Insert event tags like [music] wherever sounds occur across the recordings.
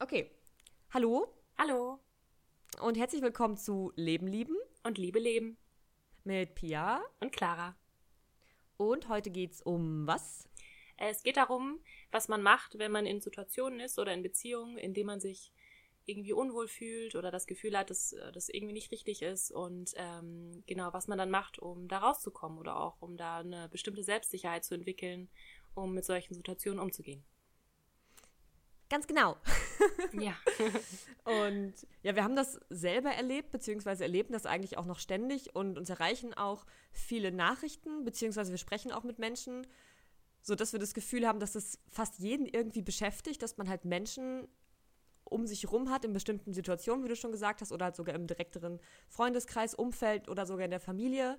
Okay. Hallo Hallo und herzlich willkommen zu Leben lieben und Liebe leben mit Pia. und Clara. Und heute geht's um was? Es geht darum, was man macht, wenn man in Situationen ist oder in Beziehungen, in denen man sich irgendwie unwohl fühlt oder das Gefühl hat, dass äh, das irgendwie nicht richtig ist und ähm, genau, was man dann macht, um da rauszukommen oder auch um da eine bestimmte Selbstsicherheit zu entwickeln, um mit solchen Situationen umzugehen. Ganz genau. [laughs] Ja. Und ja, wir haben das selber erlebt, beziehungsweise erleben das eigentlich auch noch ständig und uns erreichen auch viele Nachrichten, beziehungsweise wir sprechen auch mit Menschen, sodass wir das Gefühl haben, dass es fast jeden irgendwie beschäftigt, dass man halt Menschen um sich rum hat in bestimmten Situationen, wie du schon gesagt hast, oder halt sogar im direkteren Freundeskreis, Umfeld oder sogar in der Familie,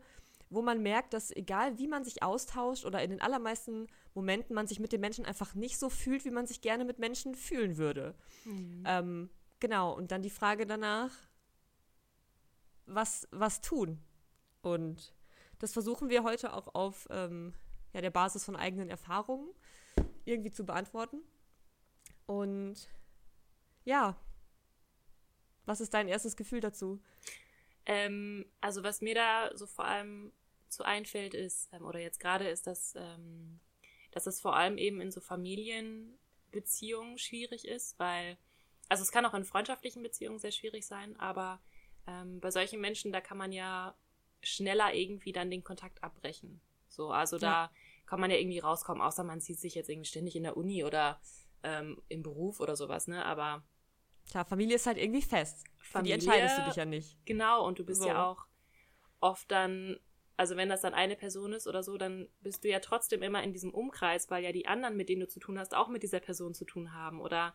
wo man merkt, dass egal wie man sich austauscht oder in den allermeisten Momenten man sich mit den Menschen einfach nicht so fühlt, wie man sich gerne mit Menschen fühlen würde. Ähm, genau, und dann die Frage danach, was, was tun? Und das versuchen wir heute auch auf ähm, ja, der Basis von eigenen Erfahrungen irgendwie zu beantworten. Und ja, was ist dein erstes Gefühl dazu? Ähm, also was mir da so vor allem zu einfällt ist, ähm, oder jetzt gerade ist, dass, ähm, dass es vor allem eben in so Familienbeziehungen schwierig ist, weil, also es kann auch in freundschaftlichen Beziehungen sehr schwierig sein, aber ähm, bei solchen Menschen, da kann man ja schneller irgendwie dann den Kontakt abbrechen. So, also da kann man ja irgendwie rauskommen, außer man sieht sich jetzt irgendwie ständig in der Uni oder ähm, im Beruf oder sowas, ne? Aber Klar, Familie ist halt irgendwie fest. Für die Familie- entscheidest du dich ja nicht. Genau, und du bist So. ja auch oft dann, also wenn das dann eine Person ist oder so, dann bist du ja trotzdem immer in diesem Umkreis, weil ja die anderen, mit denen du zu tun hast, auch mit dieser Person zu tun haben. Oder,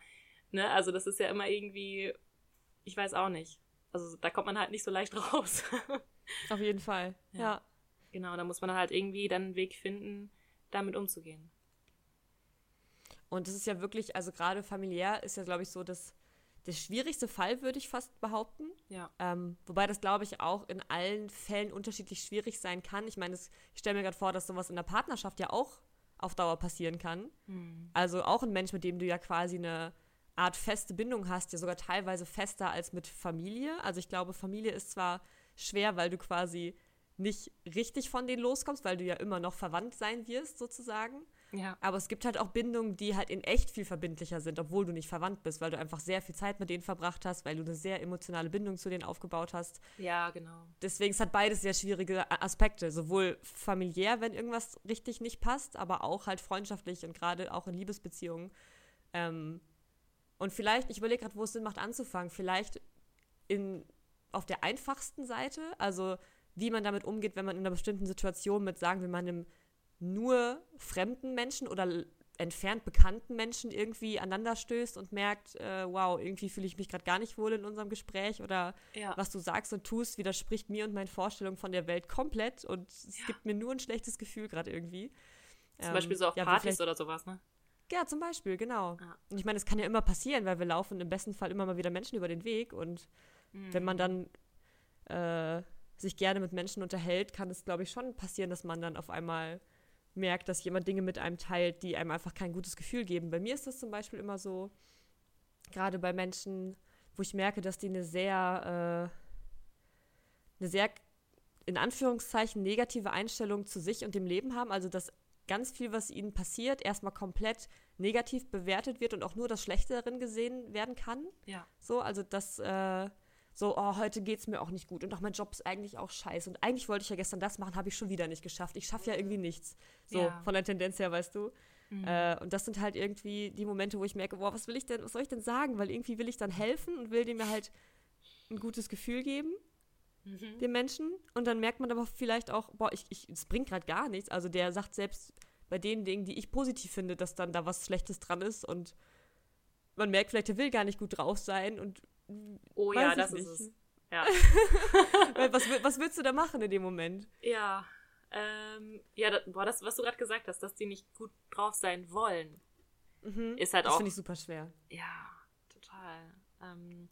ne, also das ist ja immer irgendwie, ich weiß auch nicht. Also da kommt man halt nicht so leicht [laughs] raus. Auf jeden Fall. Ja. ja. genau, da muss man halt irgendwie dann einen Weg finden, damit umzugehen. Und das ist ja wirklich, also gerade familiär ist ja, glaube ich, so das, der schwierigste Fall, würde ich fast behaupten. Ja. Ähm, wobei das, glaube ich, auch in allen Fällen unterschiedlich schwierig sein kann. Ich meine, ich stelle mir gerade vor, dass sowas in der Partnerschaft ja auch auf Dauer passieren kann. Also auch ein Mensch, mit dem du ja quasi eine Art feste Bindung hast, ja sogar teilweise fester als mit Familie. Also ich glaube, Familie ist zwar schwer, weil du quasi nicht richtig von denen loskommst, weil du ja immer noch verwandt sein wirst, sozusagen. Ja. Aber es gibt halt auch Bindungen, die halt in echt viel verbindlicher sind, obwohl du nicht verwandt bist, weil du einfach sehr viel Zeit mit denen verbracht hast, weil du eine sehr emotionale Bindung zu denen aufgebaut hast. Ja, genau. Deswegen es hat beides sehr schwierige Aspekte, sowohl familiär, wenn irgendwas richtig nicht passt, aber auch halt freundschaftlich und gerade auch in Liebesbeziehungen. Ähm, und vielleicht, ich überlege gerade, wo es Sinn macht anzufangen, vielleicht in, auf der einfachsten Seite, also wie man damit umgeht, wenn man in einer bestimmten Situation mit, sagen wir mal, einem nur fremden Menschen oder entfernt bekannten Menschen irgendwie aneinander stößt und merkt, äh, wow, irgendwie fühle ich mich gerade gar nicht wohl in unserem Gespräch oder Ja. was du sagst und tust, widerspricht mir und meinen Vorstellungen von der Welt komplett und es Ja. gibt mir nur ein schlechtes Gefühl gerade irgendwie. Zum Beispiel so auf Ähm, ja, Partys oder sowas, ne? Ja, zum Beispiel, genau. Und ich meine, es kann ja immer passieren, weil wir laufen im besten Fall immer mal wieder Menschen über den Weg und wenn Mhm. man dann äh, sich gerne mit Menschen unterhält, kann es, glaube ich, schon passieren, dass man dann auf einmal merkt, dass jemand Dinge mit einem teilt, die einem einfach kein gutes Gefühl geben. Bei mir ist das zum Beispiel immer so, gerade bei Menschen, wo ich merke, dass die eine sehr, äh, eine sehr, in Anführungszeichen, negative Einstellung zu sich und dem Leben haben. Also, dass ganz viel, was ihnen passiert, erstmal komplett negativ bewertet wird und auch nur das Schlechte darin gesehen werden kann. Ja. So, also das, äh, so, oh, heute geht's mir auch nicht gut und auch mein Job ist eigentlich auch scheiße und eigentlich wollte ich ja gestern das machen, habe ich schon wieder nicht geschafft. Ich schaffe ja irgendwie nichts. So, Ja. von der Tendenz her, weißt du. Äh, und das sind halt irgendwie die Momente, wo ich merke, boah, was will ich denn, was soll ich denn sagen? Weil irgendwie will ich dann helfen und will dem mir halt ein gutes Gefühl geben, Mhm. dem Menschen. Und dann merkt man aber vielleicht auch, boah, ich, ich, es bringt gerade gar nichts. Also der sagt selbst bei den Dingen, die ich positiv finde, dass dann da was Schlechtes dran ist und man merkt vielleicht, der will gar nicht gut drauf sein und Oh Weiß ja, das nicht. ist es. Ja. [laughs] Was, was willst du da machen in dem Moment? Ja, ähm, ja, da, boah, das, was du gerade gesagt hast, dass die nicht gut drauf sein wollen, ist halt Das auch. finde ich super schwer. Ja, total. Ähm,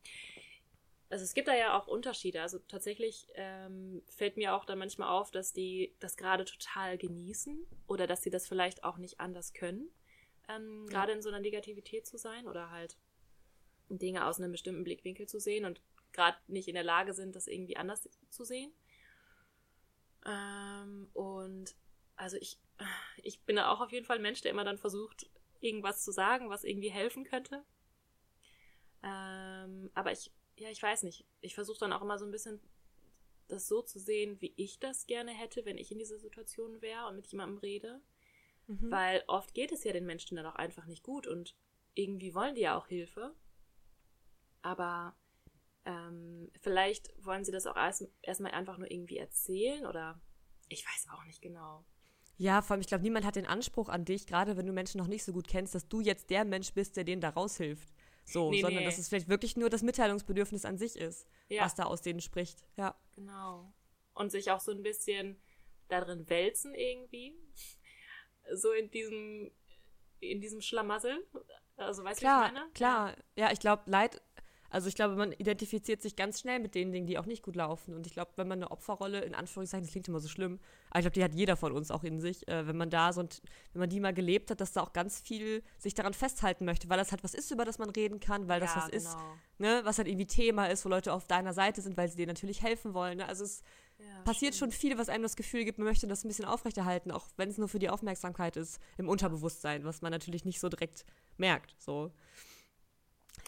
also es gibt da ja auch Unterschiede. Also tatsächlich ähm, fällt mir auch dann manchmal auf, dass die das gerade total genießen oder dass sie das vielleicht auch nicht anders können, ähm, Ja. gerade in so einer Negativität zu sein oder halt Dinge aus einem bestimmten Blickwinkel zu sehen und gerade nicht in der Lage sind, das irgendwie anders zu sehen. Ähm, und also ich, ich bin da auch auf jeden Fall ein Mensch, der immer dann versucht, irgendwas zu sagen, was irgendwie helfen könnte. Ähm, aber ich, ja, ich weiß nicht. Ich versuche dann auch immer so ein bisschen das so zu sehen, wie ich das gerne hätte, wenn ich in dieser Situation wäre und mit jemandem rede. Mhm. Weil oft geht es ja den Menschen dann auch einfach nicht gut und irgendwie wollen die ja auch Hilfe. Aber ähm, vielleicht wollen sie das auch erst, erstmal einfach nur irgendwie erzählen oder ich weiß auch nicht genau. Ja, vor allem, ich glaube, niemand hat den Anspruch an dich, gerade wenn du Menschen noch nicht so gut kennst, dass du jetzt der Mensch bist, der denen da raushilft. So, nee, sondern nee. dass es vielleicht wirklich nur das Mitteilungsbedürfnis an sich ist, ja. was da aus denen spricht. Ja. Genau. Und sich auch so ein bisschen darin wälzen irgendwie. So in diesem, in diesem Schlamassel. Also weißt du, was ich meine? Klar, ja, ich glaube, Leid also ich glaube, man identifiziert sich ganz schnell mit den Dingen, die auch nicht gut laufen. Und ich glaube, wenn man eine Opferrolle, in Anführungszeichen, das klingt immer so schlimm, aber ich glaube, die hat jeder von uns auch in sich, äh, wenn man da so, wenn man die mal gelebt hat, dass da auch ganz viel sich daran festhalten möchte, weil das halt was ist, über das man reden kann, weil das ja, was genau. ist, ne, was halt irgendwie Thema ist, wo Leute auf deiner Seite sind, weil sie dir natürlich helfen wollen. Ne? Also es ja, passiert stimmt. schon viel, was einem das Gefühl gibt, man möchte das ein bisschen aufrechterhalten, auch wenn es nur für die Aufmerksamkeit ist, im Unterbewusstsein, was man natürlich nicht so direkt merkt. So.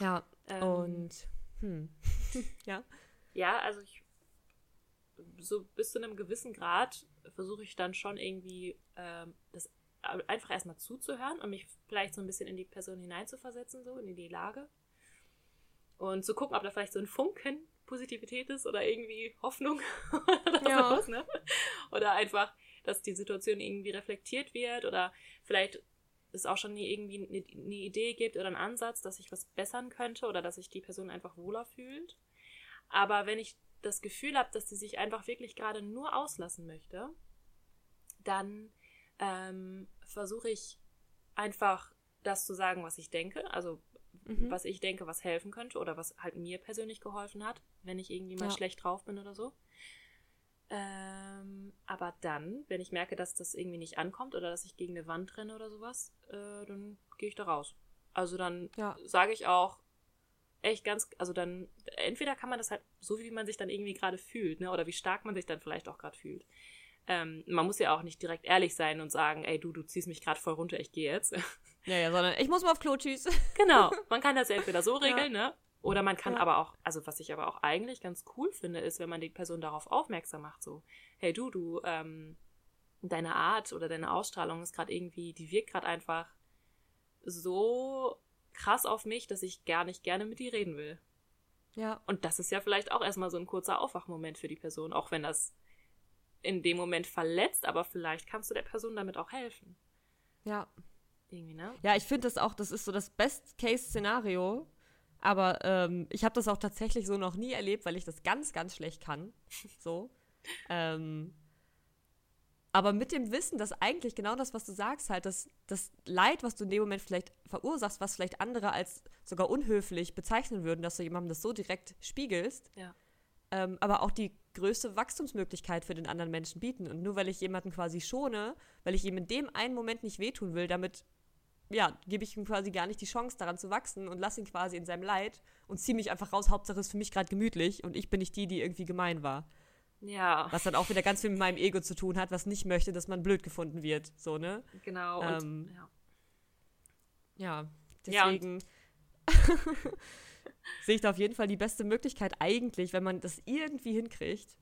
Ja, ähm, und hm. [laughs] ja. Ja, also ich so bis zu einem gewissen Grad versuche ich dann schon irgendwie ähm, das einfach erstmal zuzuhören und mich vielleicht so ein bisschen in die Person hineinzuversetzen, so in die Lage. Und zu gucken, ob da vielleicht so ein Funken Positivität ist oder irgendwie Hoffnung [laughs] oder ja. sowas, ne? Oder einfach, dass die Situation irgendwie reflektiert wird oder vielleicht es auch schon irgendwie eine, eine Idee gibt oder einen Ansatz, dass ich was bessern könnte oder dass sich die Person einfach wohler fühlt. Aber wenn ich das Gefühl habe, dass sie sich einfach wirklich gerade nur auslassen möchte, dann ähm, versuche ich einfach das zu sagen, was ich denke, also mhm. was ich denke, was helfen könnte oder was halt mir persönlich geholfen hat, wenn ich irgendwie mal ja. schlecht drauf bin oder so. Ähm, aber dann, wenn ich merke, dass das irgendwie nicht ankommt oder dass ich gegen eine Wand renne oder sowas, äh, dann gehe ich da raus. Also dann ja. sage ich auch echt ganz, also dann, entweder kann man das halt so, wie man sich dann irgendwie gerade fühlt, ne, oder wie stark man sich dann vielleicht auch gerade fühlt. Ähm, man muss ja auch nicht direkt ehrlich sein und sagen, ey, du, du ziehst mich gerade voll runter, ich gehe jetzt. Ja, ja, sondern ich muss mal auf Klo, tschüss. Genau, [laughs] man kann das ja entweder so regeln, ja. ne, oder man kann ja. aber auch, also was ich aber auch eigentlich ganz cool finde, ist, wenn man die Person darauf aufmerksam macht, so, hey du, du, ähm, deine Art oder deine Ausstrahlung ist gerade irgendwie, die wirkt gerade einfach so krass auf mich, dass ich gar nicht gerne mit dir reden will. Ja. Und das ist ja vielleicht auch erstmal so ein kurzer Aufwachmoment für die Person, auch wenn das in dem Moment verletzt, aber vielleicht kannst du der Person damit auch helfen. Ja. Irgendwie, ne? Ja, ich finde das auch, das ist so das Best-Case-Szenario, aber ähm, ich habe das auch tatsächlich so noch nie erlebt, weil ich das ganz, ganz schlecht kann. [laughs] So. ähm, aber mit dem Wissen, dass eigentlich genau das, was du sagst, halt, das, das Leid, was du in dem Moment vielleicht verursachst, was vielleicht andere als sogar unhöflich bezeichnen würden, dass du jemandem das so direkt spiegelst, ja. ähm, aber auch die größte Wachstumsmöglichkeit für den anderen Menschen bieten. Und nur weil ich jemanden quasi schone, weil ich ihm in dem einen Moment nicht wehtun will, damit ja, gebe ich ihm quasi gar nicht die Chance, daran zu wachsen und lasse ihn quasi in seinem Leid und ziehe mich einfach raus. Hauptsache ist für mich gerade gemütlich und ich bin nicht die, die irgendwie gemein war. Ja. Was dann auch wieder ganz viel mit meinem Ego zu tun hat, was nicht möchte, dass man blöd gefunden wird. So, ne? Genau. Ähm, und, ja. ja, deswegen ja, [laughs] sehe ich da auf jeden Fall die beste Möglichkeit eigentlich, wenn man das irgendwie hinkriegt,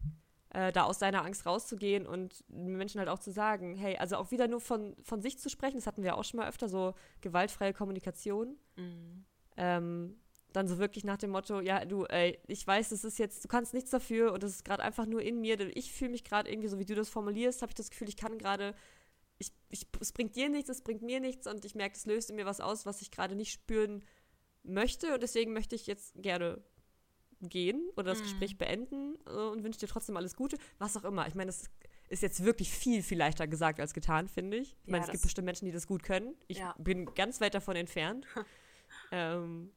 äh, da aus seiner Angst rauszugehen und Menschen halt auch zu sagen, hey, also auch wieder nur von, von sich zu sprechen, das hatten wir auch schon mal öfter, so gewaltfreie Kommunikation. Mhm. Ähm, dann so wirklich nach dem Motto, ja, du, ey, ich weiß, das ist jetzt, du kannst nichts dafür und das ist gerade einfach nur in mir. Ich fühle mich gerade irgendwie, so wie du das formulierst, habe ich das Gefühl, ich kann gerade, ich, ich, es bringt dir nichts, es bringt mir nichts und ich merke, es löst in mir was aus, was ich gerade nicht spüren möchte und deswegen möchte ich jetzt gerne gehen oder das mhm. Gespräch beenden äh, und wünsche dir trotzdem alles Gute, was auch immer. Ich meine, das ist jetzt wirklich viel, viel leichter gesagt als getan, finde ich. Ich ja, meine, es gibt bestimmt Menschen, die das gut können. Ich ja. bin ganz weit davon entfernt. [laughs] ähm,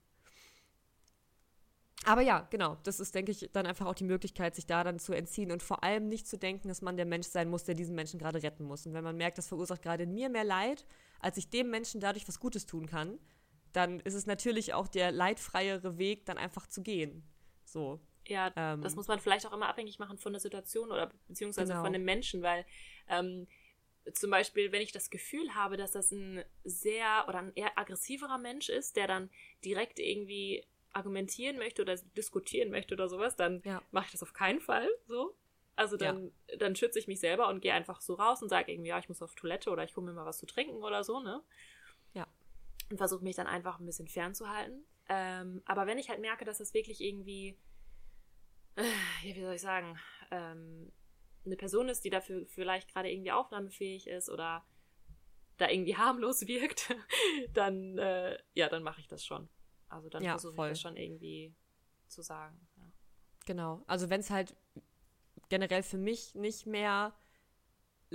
aber ja, genau, das ist, denke ich, dann einfach auch die Möglichkeit, sich da dann zu entziehen und vor allem nicht zu denken, dass man der Mensch sein muss, der diesen Menschen gerade retten muss. Und wenn man merkt, das verursacht gerade in mir mehr Leid, als ich dem Menschen dadurch was Gutes tun kann, dann ist es natürlich auch der leidfreiere Weg, dann einfach zu gehen. So. Ja, ähm, das muss man vielleicht auch immer abhängig machen von der Situation oder beziehungsweise genau. von dem Menschen, weil ähm, zum Beispiel, wenn ich das Gefühl habe, dass das ein sehr oder ein eher aggressiverer Mensch ist, der dann direkt irgendwie argumentieren möchte oder diskutieren möchte oder sowas, dann ja. mache ich das auf keinen Fall so. Also dann, ja. dann schütze ich mich selber und gehe einfach so raus und sage irgendwie, ja, ich muss auf Toilette oder ich hole mir mal was zu trinken oder so, ne? Ja. Und versuche mich dann einfach ein bisschen fernzuhalten. Ähm, aber wenn ich halt merke, dass das wirklich irgendwie, äh, wie soll ich sagen, ähm, eine Person ist, die dafür vielleicht gerade irgendwie aufnahmefähig ist oder da irgendwie [laughs] harmlos wirkt, [laughs] dann, äh, ja, dann mache ich das schon. Also dann ja, versuche ich das schon irgendwie zu sagen. Ja. Genau. Also wenn es halt generell für mich nicht mehr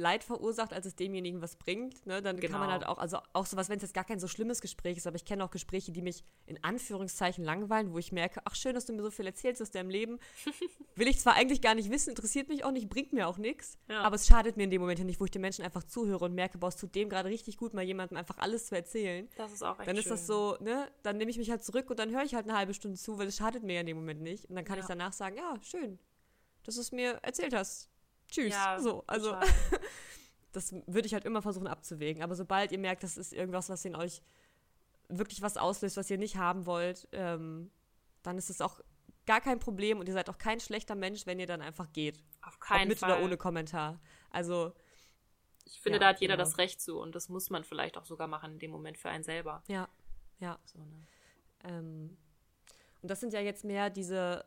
Leid verursacht, als es demjenigen was bringt, ne, dann genau. kann man genau. halt auch, also auch sowas, wenn es jetzt gar kein so schlimmes Gespräch ist, aber ich kenne auch Gespräche, die mich in Anführungszeichen langweilen, wo ich merke, ach schön, dass du mir so viel erzählst aus deinem Leben. [laughs] Will ich zwar eigentlich gar nicht wissen, interessiert mich auch nicht, bringt mir auch nichts, ja. aber es schadet mir in dem Moment ja nicht, wo ich den Menschen einfach zuhöre und merke, boah, es tut dem gerade richtig gut, mal jemandem einfach alles zu erzählen. Das ist auch echt Dann ist schön. das so, ne, dann nehme ich mich halt zurück und dann höre ich halt eine halbe Stunde zu, weil es schadet mir ja in dem Moment nicht. Und dann kann ja. ich danach sagen, ja, schön, dass du es mir erzählt hast. Tschüss. Ja, so, also [laughs] das würde ich halt immer versuchen abzuwägen. Aber sobald ihr merkt, das ist irgendwas, was in euch wirklich was auslöst, was ihr nicht haben wollt, ähm, dann ist es auch gar kein Problem und ihr seid auch kein schlechter Mensch, wenn ihr dann einfach geht. Auf keinen Ob mit Fall. oder ohne Kommentar. Also ich finde, ja, da hat jeder genau. das Recht zu und das muss man vielleicht auch sogar machen in dem Moment für einen selber. Ja, ja. So, ne? ähm, und das sind ja jetzt mehr diese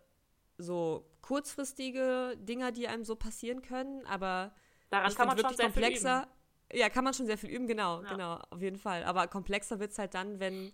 so kurzfristige Dinger, die einem so passieren können, aber Daran kann man schon sehr komplexer, viel üben. Ja, kann man schon sehr viel üben, genau, ja. genau, auf jeden Fall. Aber komplexer wird es halt dann, wenn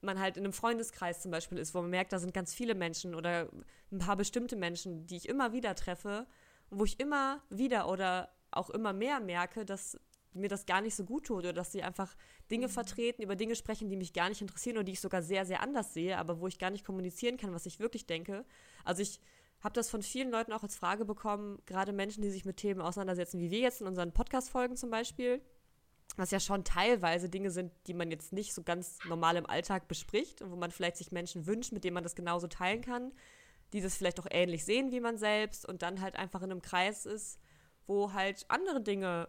man halt in einem Freundeskreis zum Beispiel ist, wo man merkt, da sind ganz viele Menschen oder ein paar bestimmte Menschen, die ich immer wieder treffe, wo ich immer wieder oder auch immer mehr merke, dass mir das gar nicht so gut tut oder dass sie einfach Dinge mhm. vertreten, über Dinge sprechen, die mich gar nicht interessieren oder die ich sogar sehr, sehr anders sehe, aber wo ich gar nicht kommunizieren kann, was ich wirklich denke. Also ich habe das von vielen Leuten auch als Frage bekommen, gerade Menschen, die sich mit Themen auseinandersetzen, wie wir jetzt in unseren Podcast-Folgen zum Beispiel, was ja schon teilweise Dinge sind, die man jetzt nicht so ganz normal im Alltag bespricht und wo man vielleicht sich Menschen wünscht, mit denen man das genauso teilen kann, die das vielleicht auch ähnlich sehen wie man selbst und dann halt einfach in einem Kreis ist, wo halt andere Dinge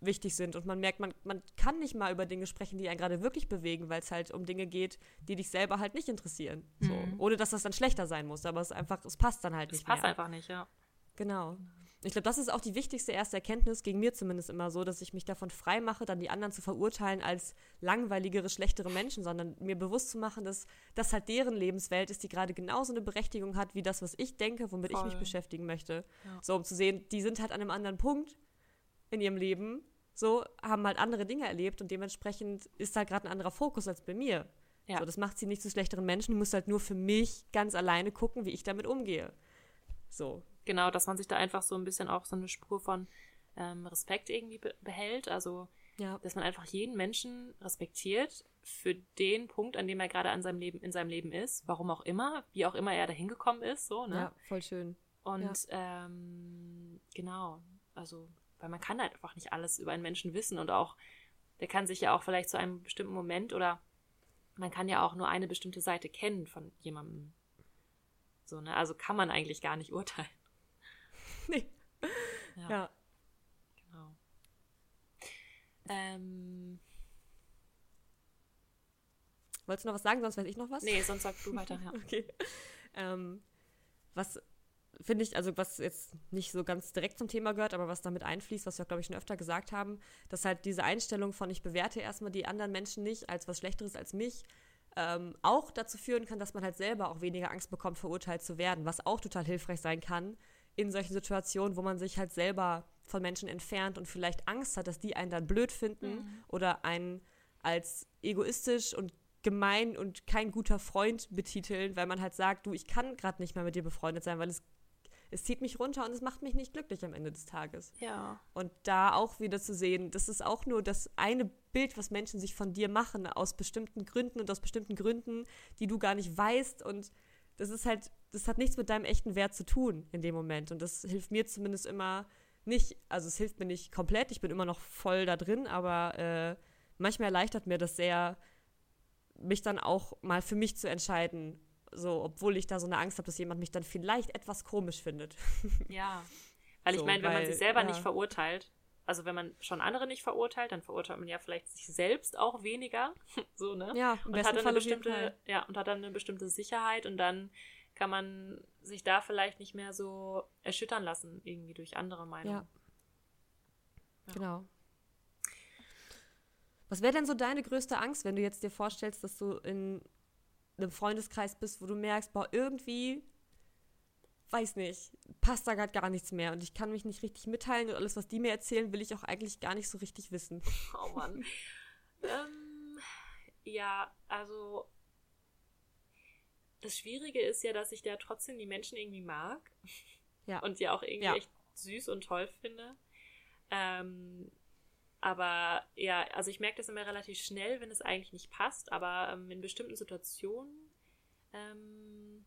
wichtig sind und man merkt, man, man kann nicht mal über Dinge sprechen, die einen gerade wirklich bewegen, weil es halt um Dinge geht, die dich selber halt nicht interessieren. So. Mhm. Ohne dass das dann schlechter sein muss, aber es einfach, es passt dann halt nicht. Es passt mehr. einfach nicht, ja. Genau. Ich glaube, das ist auch die wichtigste erste Erkenntnis, gegen mir zumindest immer so, dass ich mich davon frei mache, dann die anderen zu verurteilen als langweiligere, schlechtere Menschen, sondern mir bewusst zu machen, dass das halt deren Lebenswelt ist, die gerade genauso eine Berechtigung hat, wie das, was ich denke, womit Voll. ich mich beschäftigen möchte. Ja. So, um zu sehen, die sind halt an einem anderen Punkt in ihrem Leben so, haben halt andere Dinge erlebt und dementsprechend ist da gerade ein anderer Fokus als bei mir. Ja. So, das macht sie nicht zu schlechteren Menschen. Die muss halt nur für mich ganz alleine gucken, wie ich damit umgehe. So. Genau, dass man sich da einfach so ein bisschen auch so eine Spur von ähm, Respekt irgendwie be behält. Also, ja. dass man einfach jeden Menschen respektiert für den Punkt, an dem er gerade an seinem Leben, in seinem Leben ist, warum auch immer, wie auch immer er da hingekommen ist, so, ne? Ja, voll schön. Und ja. ähm, genau, also weil man kann halt einfach nicht alles über einen Menschen wissen und auch, der kann sich ja auch vielleicht zu einem bestimmten Moment oder man kann ja auch nur eine bestimmte Seite kennen von jemandem. So, ne? Also kann man eigentlich gar nicht [laughs] urteilen. Nee. Ja. ja. Genau. Ähm. Wolltest du noch was sagen, sonst weiß ich noch was? Nee, sonst sag du weiter, ja. [laughs] okay. Ähm, was finde ich, also was jetzt nicht so ganz direkt zum Thema gehört, aber was damit einfließt, was wir, glaube ich, schon öfter gesagt haben, dass halt diese Einstellung von ich bewerte erstmal die anderen Menschen nicht als was Schlechteres als mich, ähm, auch dazu führen kann, dass man halt selber auch weniger Angst bekommt, verurteilt zu werden, was auch total hilfreich sein kann in solchen Situationen, wo man sich halt selber von Menschen entfernt und vielleicht Angst hat, dass die einen dann blöd finden mhm. oder einen als egoistisch und gemein und kein guter Freund betiteln, weil man halt sagt, du, ich kann gerade nicht mehr mit dir befreundet sein, weil es es zieht mich runter und es macht mich nicht glücklich am Ende des Tages. Ja. Und da auch wieder zu sehen, das ist auch nur das eine Bild, was Menschen sich von dir machen, aus bestimmten Gründen und aus bestimmten Gründen, die du gar nicht weißt. Und das ist halt, das hat nichts mit deinem echten Wert zu tun in dem Moment. Und das hilft mir zumindest immer nicht, also es hilft mir nicht komplett, ich bin immer noch voll da drin, aber äh, manchmal erleichtert mir das sehr, mich dann auch mal für mich zu entscheiden, so, obwohl ich da so eine Angst habe, dass jemand mich dann vielleicht etwas komisch findet. [laughs] Ja. Weil so, ich meine, wenn weil, man sich selber ja. nicht verurteilt, also wenn man schon andere nicht verurteilt, dann verurteilt man ja vielleicht sich selbst auch weniger. [laughs] so, ne? Ja, im und hat dann eine bestimmte, ja, und hat dann eine bestimmte Sicherheit und dann kann man sich da vielleicht nicht mehr so erschüttern lassen, irgendwie durch andere Meinungen. Ja. ja. Genau. Was wäre denn so deine größte Angst, wenn du jetzt dir vorstellst, dass du in einem Freundeskreis bist, wo du merkst, boah, irgendwie, weiß nicht, passt da gerade gar nichts mehr und ich kann mich nicht richtig mitteilen und alles, was die mir erzählen, will ich auch eigentlich gar nicht so richtig wissen. [laughs] Oh Mann. ähm, ja, also das Schwierige ist ja, dass ich da trotzdem die Menschen irgendwie mag. Ja. Und die auch irgendwie ja. echt süß und toll finde. Ähm, aber ja, also ich merke das immer relativ schnell, wenn es eigentlich nicht passt, aber ähm, in bestimmten Situationen ähm,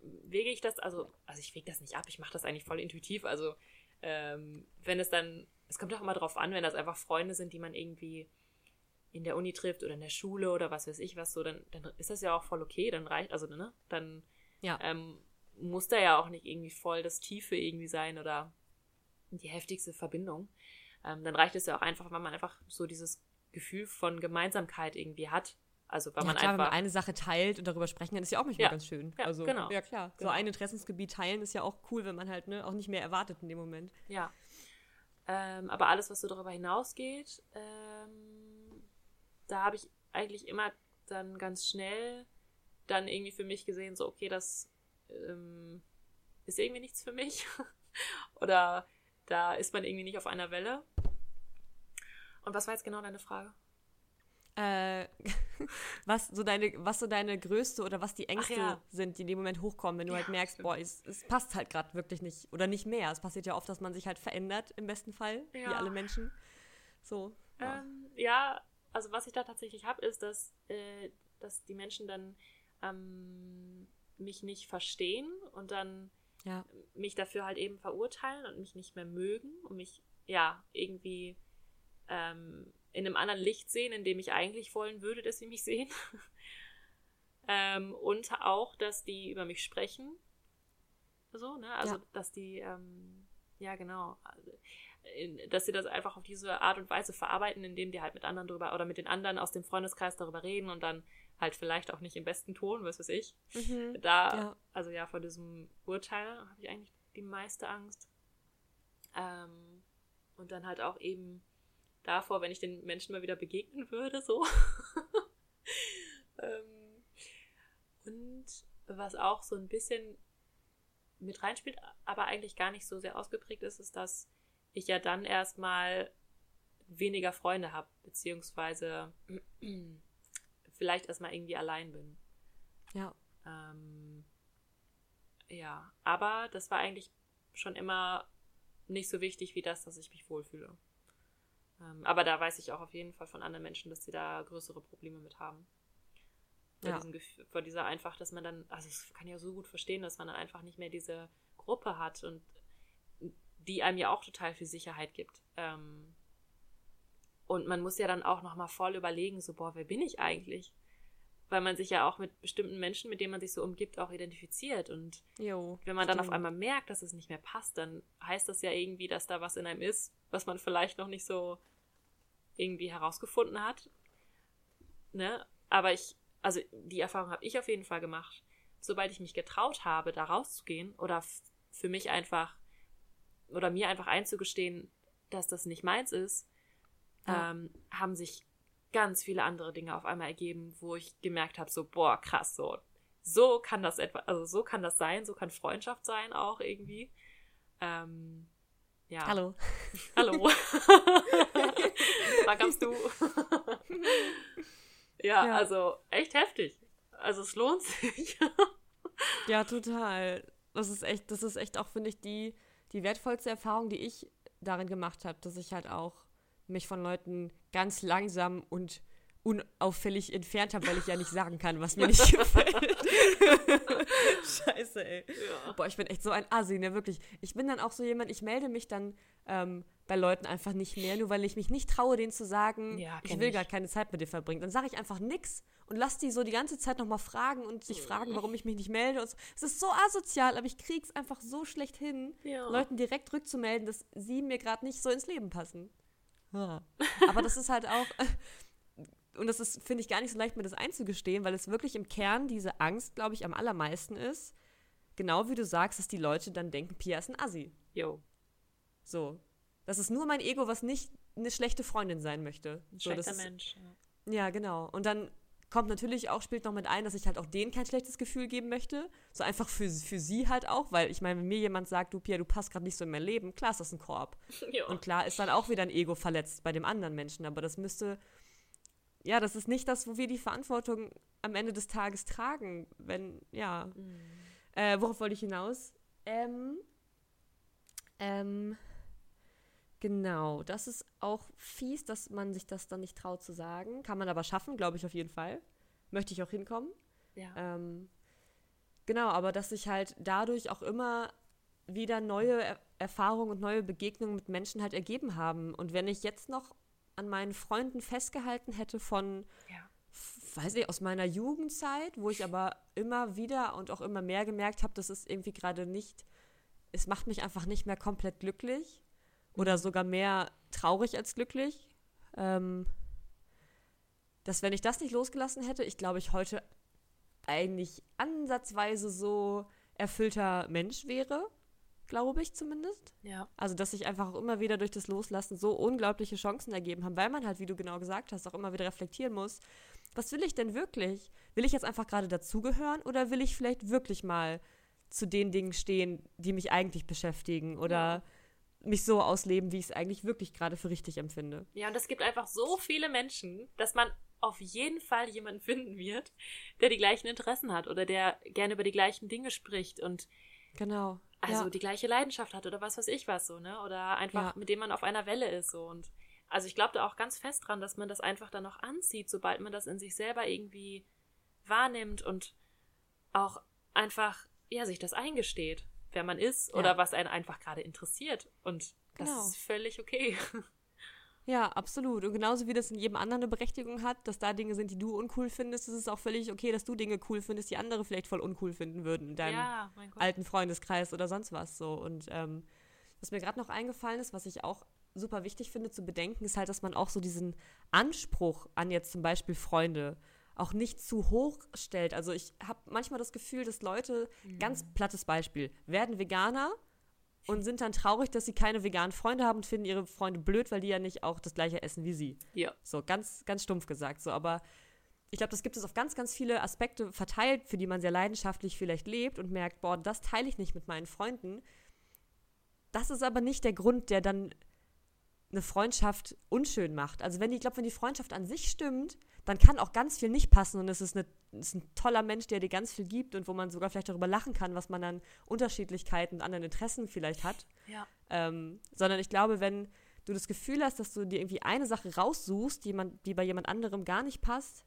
wege ich das, also, also ich wege das nicht ab, ich mache das eigentlich voll intuitiv. Also ähm, wenn es dann, es kommt auch immer drauf an, wenn das einfach Freunde sind, die man irgendwie in der Uni trifft oder in der Schule oder was weiß ich was so, dann, dann ist das ja auch voll okay, dann reicht, also ne, dann ja. ähm, muss da ja auch nicht irgendwie voll das Tiefe irgendwie sein oder die heftigste Verbindung ähm, dann reicht es ja auch einfach, wenn man einfach so dieses Gefühl von Gemeinsamkeit irgendwie hat. Also weil ja, man klar, einfach wenn man eine Sache teilt und darüber sprechen kann, ist ja auch manchmal ja. ganz schön. Ja, also, genau. Ja, klar. Genau. So ein Interessensgebiet teilen ist ja auch cool, wenn man halt ne, auch nicht mehr erwartet in dem Moment. Ja. Ähm, aber alles, was so darüber hinausgeht, ähm, da habe ich eigentlich immer dann ganz schnell dann irgendwie für mich gesehen, so, okay, das ähm, ist irgendwie nichts für mich. [laughs] Oder da ist man irgendwie nicht auf einer Welle. Und was war jetzt genau deine Frage? Äh, [laughs] was so deine, was so deine größte oder was die Ängste ja. sind, die in dem Moment hochkommen, wenn du ja, halt merkst, boah, es, es, passt halt gerade wirklich nicht oder nicht mehr. Es passiert ja oft, dass man sich halt verändert im besten Fall, ja. wie alle Menschen. So. Ja, ähm, ja also was ich da tatsächlich habe, ist, dass, äh, dass die Menschen dann ähm, mich nicht verstehen und dann mich dafür halt eben verurteilen und mich nicht mehr mögen und mich ja irgendwie ähm, in einem anderen Licht sehen, in dem ich eigentlich wollen würde, dass sie mich sehen. [laughs] ähm, und auch, dass die über mich sprechen. So, ne? Also, ja. dass die, ähm, ja, genau. dass sie das einfach auf diese Art und Weise verarbeiten, indem die halt mit anderen drüber oder mit den anderen aus dem Freundeskreis darüber reden und dann halt vielleicht auch nicht im besten Ton, was weiß ich. Mhm, da, ja. also ja, vor diesem Urteil habe ich eigentlich die meiste Angst. Ähm, und dann halt auch eben davor, wenn ich den Menschen mal wieder begegnen würde, so. [laughs] ähm, und was auch so ein bisschen mit reinspielt, aber eigentlich gar nicht so sehr ausgeprägt ist, ist, dass ich ja dann erstmal weniger Freunde habe, beziehungsweise [clears throat] vielleicht erstmal irgendwie allein bin. Ja. Ähm, ja, aber das war eigentlich schon immer nicht so wichtig wie das, dass ich mich wohlfühle. Ähm, aber da weiß ich auch auf jeden Fall von anderen Menschen, dass sie da größere Probleme mit haben. Vor, ja. Gefühl, vor dieser einfach, dass man dann, also ich kann ja so gut verstehen, dass man dann einfach nicht mehr diese Gruppe hat und die einem ja auch total viel Sicherheit gibt. Ähm, und man muss ja dann auch nochmal voll überlegen, so, boah, wer bin ich eigentlich? Weil man sich ja auch mit bestimmten Menschen, mit denen man sich so umgibt, auch identifiziert. Und jo, wenn man stimmt. dann auf einmal merkt, dass es nicht mehr passt, dann heißt das ja irgendwie, dass da was in einem ist, was man vielleicht noch nicht so irgendwie herausgefunden hat. Ne? Aber ich, also die Erfahrung habe ich auf jeden Fall gemacht. Sobald ich mich getraut habe, da rauszugehen oder für mich einfach oder mir einfach einzugestehen, dass das nicht meins ist, ja. ähm, haben sich ganz viele andere Dinge auf einmal ergeben, wo ich gemerkt habe, so, boah, krass, so, so kann das etwa, also so kann das sein, so kann Freundschaft sein auch irgendwie. Ähm, ja. Hallo. [laughs] Hallo. [laughs] Wann kamst du? [laughs] ja, ja, also echt heftig. Also es lohnt sich. ja, total. Das ist echt, das ist echt auch, finde ich, die, die wertvollste Erfahrung, die ich darin gemacht habe, dass ich halt auch mich von Leuten ganz langsam und unauffällig entfernt habe, weil ich ja nicht sagen kann, was mir nicht [laughs] gefällt. Scheiße, ey. Ja. Boah, ich bin echt so ein Assi, ne, wirklich. Ich bin dann auch so jemand, ich melde mich dann ähm, bei Leuten einfach nicht mehr, nur weil ich mich nicht traue, denen zu sagen, ja, ich will gerade keine Zeit mit dir verbringen. Dann sage ich einfach nichts und lass die so die ganze Zeit nochmal fragen und sich fragen, warum ich mich nicht melde. Es so. ist so asozial, aber ich krieg's einfach so schlecht hin, ja. Leuten direkt rückzumelden, dass sie mir gerade nicht so ins Leben passen. Aber das ist halt auch, [laughs] und das ist, finde ich, gar nicht so leicht, mir das einzugestehen, weil es wirklich im Kern diese Angst, glaube ich, am allermeisten ist. Genau wie du sagst, dass die Leute dann denken, Pia ist ein Assi. Jo. So. Das ist nur mein Ego, was nicht eine schlechte Freundin sein möchte. Ein so, schlechter ist, Mensch. Ja. ja, genau. Und dann kommt natürlich auch, spielt noch mit ein, dass ich halt auch denen kein schlechtes Gefühl geben möchte. So einfach für, für sie halt auch, weil ich meine, wenn mir jemand sagt, du Pia, du passt gerade nicht so in mein Leben, klar ist das ein Korb. [laughs] Ja. Und klar ist dann auch wieder ein Ego verletzt bei dem anderen Menschen, aber das müsste ja, das ist nicht das, wo wir die Verantwortung am Ende des Tages tragen. Wenn, ja. Mhm. Äh, worauf wollte ich hinaus? Ähm, ähm, genau, das ist auch fies, dass man sich das dann nicht traut zu sagen. Kann man aber schaffen, glaube ich auf jeden Fall. Möchte ich auch hinkommen. Ja. Ähm, genau, aber dass sich halt dadurch auch immer wieder neue er Erfahrungen und neue Begegnungen mit Menschen halt ergeben haben. Und wenn ich jetzt noch an meinen Freunden festgehalten hätte von, ja. weiß ich, aus meiner Jugendzeit, wo ich aber immer wieder und auch immer mehr gemerkt habe, dass es irgendwie gerade nicht, es macht mich einfach nicht mehr komplett glücklich oder sogar mehr traurig als glücklich. Ähm, dass wenn ich das nicht losgelassen hätte, ich glaube, ich heute eigentlich ansatzweise so erfüllter Mensch wäre glaube ich zumindest. Ja. Also, dass sich einfach auch immer wieder durch das Loslassen so unglaubliche Chancen ergeben haben, weil man halt, wie du genau gesagt hast, auch immer wieder reflektieren muss. Was will ich denn wirklich? Will ich jetzt einfach gerade dazugehören oder will ich vielleicht wirklich mal zu den Dingen stehen, die mich eigentlich beschäftigen oder ja. Mich so ausleben, wie ich es eigentlich wirklich gerade für richtig empfinde? Ja, und es gibt einfach so viele Menschen, dass man auf jeden Fall jemanden finden wird, der die gleichen Interessen hat oder der gerne über die gleichen Dinge spricht und Genau also ja. die gleiche Leidenschaft hat oder was weiß ich was so, ne? Oder einfach ja. mit dem man auf einer Welle ist so und also ich glaube da auch ganz fest dran, dass man das einfach dann noch anzieht, sobald man das in sich selber irgendwie wahrnimmt und auch einfach ja sich das eingesteht, wer man ist ja. oder was einen einfach gerade interessiert und das genau. ist völlig okay. [laughs] Ja, absolut. Und genauso wie das in jedem anderen eine Berechtigung hat, dass da Dinge sind, die du uncool findest, ist es auch völlig okay, dass du Dinge cool findest, die andere vielleicht voll uncool finden würden in deinem ja, alten Freundeskreis oder sonst was so. Und ähm, was mir gerade noch eingefallen ist, was ich auch super wichtig finde zu bedenken, ist halt, dass man auch so diesen Anspruch an jetzt zum Beispiel Freunde auch nicht zu hoch stellt. Also ich habe manchmal das Gefühl, dass Leute, mhm. ganz plattes Beispiel, werden Veganer und sind dann traurig, dass sie keine veganen Freunde haben und finden ihre Freunde blöd, weil die ja nicht auch das gleiche essen wie sie. Ja. So, ganz, ganz stumpf gesagt. So, aber ich glaube, das gibt es auf ganz, ganz viele Aspekte verteilt, für die man sehr leidenschaftlich vielleicht lebt und merkt, boah, das teile ich nicht mit meinen Freunden. Das ist aber nicht der Grund, der dann eine Freundschaft unschön macht. Also wenn ich glaube, wenn die Freundschaft an sich stimmt, dann kann auch ganz viel nicht passen und es ist, eine, ist, ein toller Mensch, der dir ganz viel gibt und wo man sogar vielleicht darüber lachen kann, was man an Unterschiedlichkeiten und anderen Interessen vielleicht hat. Ja. Ähm, sondern ich glaube, wenn du das Gefühl hast, dass du dir irgendwie eine Sache raussuchst, die, man, die bei jemand anderem gar nicht passt,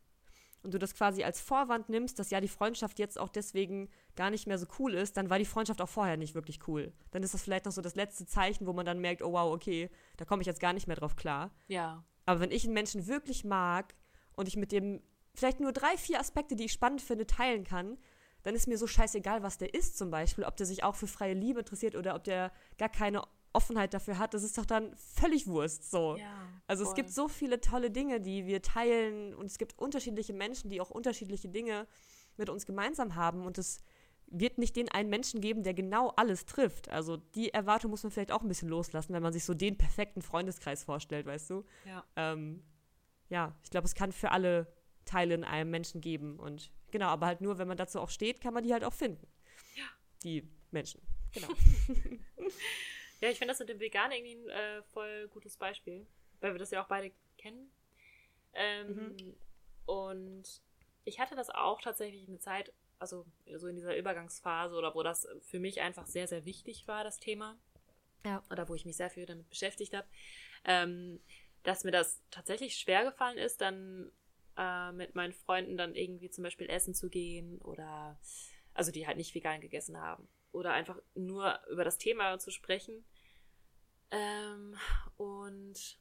und du das quasi als Vorwand nimmst, dass ja die Freundschaft jetzt auch deswegen gar nicht mehr so cool ist, dann war die Freundschaft auch vorher nicht wirklich cool. Dann ist das vielleicht noch so das letzte Zeichen, wo man dann merkt, oh wow, okay, da komme ich jetzt gar nicht mehr drauf klar. Ja. Aber wenn ich einen Menschen wirklich mag, und ich mit dem vielleicht nur drei, vier Aspekte, die ich spannend finde, teilen kann, dann ist mir so scheißegal, was der ist zum Beispiel, ob der sich auch für freie Liebe interessiert oder ob der gar keine Offenheit dafür hat, das ist doch dann völlig Wurst. So. Ja, also voll. es gibt so viele tolle Dinge, die wir teilen und es gibt unterschiedliche Menschen, die auch unterschiedliche Dinge mit uns gemeinsam haben und es wird nicht den einen Menschen geben, der genau alles trifft. Also die Erwartung muss man vielleicht auch ein bisschen loslassen, wenn man sich so den perfekten Freundeskreis vorstellt, weißt du? Ja. Ähm, ja, ich glaube, es kann für alle Teile in einem Menschen geben. Und genau, aber halt nur, wenn man dazu auch steht, kann man die halt auch finden. Ja. Die Menschen. Genau. [laughs] ja, ich finde das mit dem Vegan irgendwie ein äh, voll gutes Beispiel, weil wir das ja auch beide kennen. Ähm, mhm. Und ich hatte das auch tatsächlich eine Zeit, also so in dieser Übergangsphase oder wo das für mich einfach sehr, sehr wichtig war, das Thema. Ja. Oder wo ich mich sehr viel damit beschäftigt habe. Ähm, dass mir das tatsächlich schwer gefallen ist, dann äh, mit meinen Freunden dann irgendwie zum Beispiel essen zu gehen oder also die halt nicht vegan gegessen haben. Oder einfach nur über das Thema zu sprechen. Ähm, und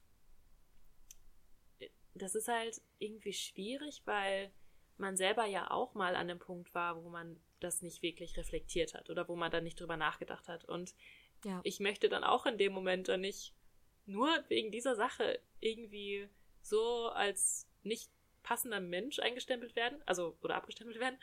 das ist halt irgendwie schwierig, weil man selber ja auch mal an dem Punkt war, wo man das nicht wirklich reflektiert hat oder wo man dann nicht drüber nachgedacht hat. Und ja. ich möchte dann auch in dem Moment dann nicht nur wegen dieser Sache irgendwie so als nicht passender Mensch eingestempelt werden, also oder abgestempelt werden.